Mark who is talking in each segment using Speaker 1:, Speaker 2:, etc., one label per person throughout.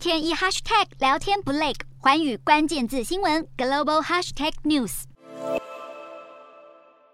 Speaker 1: 天一 hashtag 聊天不累，寰宇关键字新闻 global hashtag news。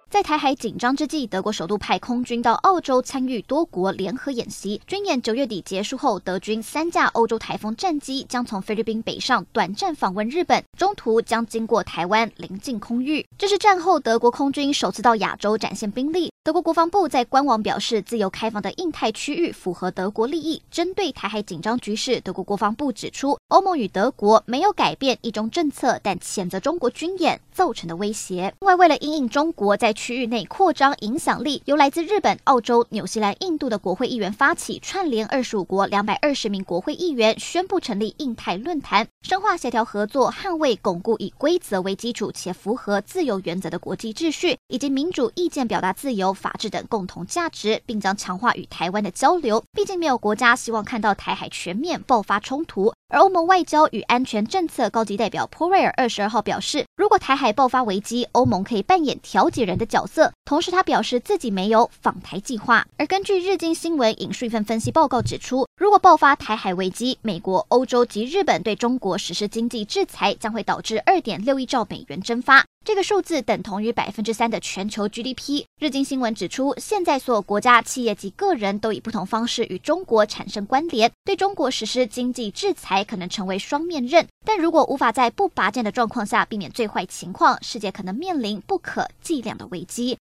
Speaker 2: 在台海紧张之际，德国首度派空军到澳洲参与多国联合演习。军演九月底结束后，德军三架欧洲台风战机将从菲律宾北上，短暂访问日本，中途将经过台湾临近空域。这是战后德国空军首次到亚洲展现兵力。德国国防部在官网表示，自由开放的印太区域符合德国利益。针对台海紧张局势，德国国防部指出，欧盟与德国没有改变一中政策，但谴责中国军演造成的威胁。另外，为了因应中国在区域内扩张影响力，由来自日本、澳洲、纽西兰、印度的国会议员发起，串联二十五国两百二十名国会议员，宣布成立印太论坛，深化协调合作，捍卫巩固以规则为基础且符合自由原则的国际秩序，以及民主意见表达自由、法治等共同价值，并将强化与台湾的交流。毕竟没有国家希望看到台海全面爆发冲突。而欧盟外交与安全政策高级代表普瑞尔二十二号表示，如果台海爆发危机，欧盟可以扮演调解人的角色。同时，他表示自己没有访台计划。而根据日经新闻引述一份分析报告指出，如果爆发台海危机，美国、欧洲及日本对中国实施经济制裁，将会导致二点六亿兆美元蒸发。这个数字等同于百分之三的全球 GDP。日经新闻指出，现在所有国家、企业及个人都以不同方式与中国产生关联，对中国实施经济制裁还可能成为双面刃。但如果无法在不拔剑的状况下避免最坏情况，世界可能面临不可计量的危机。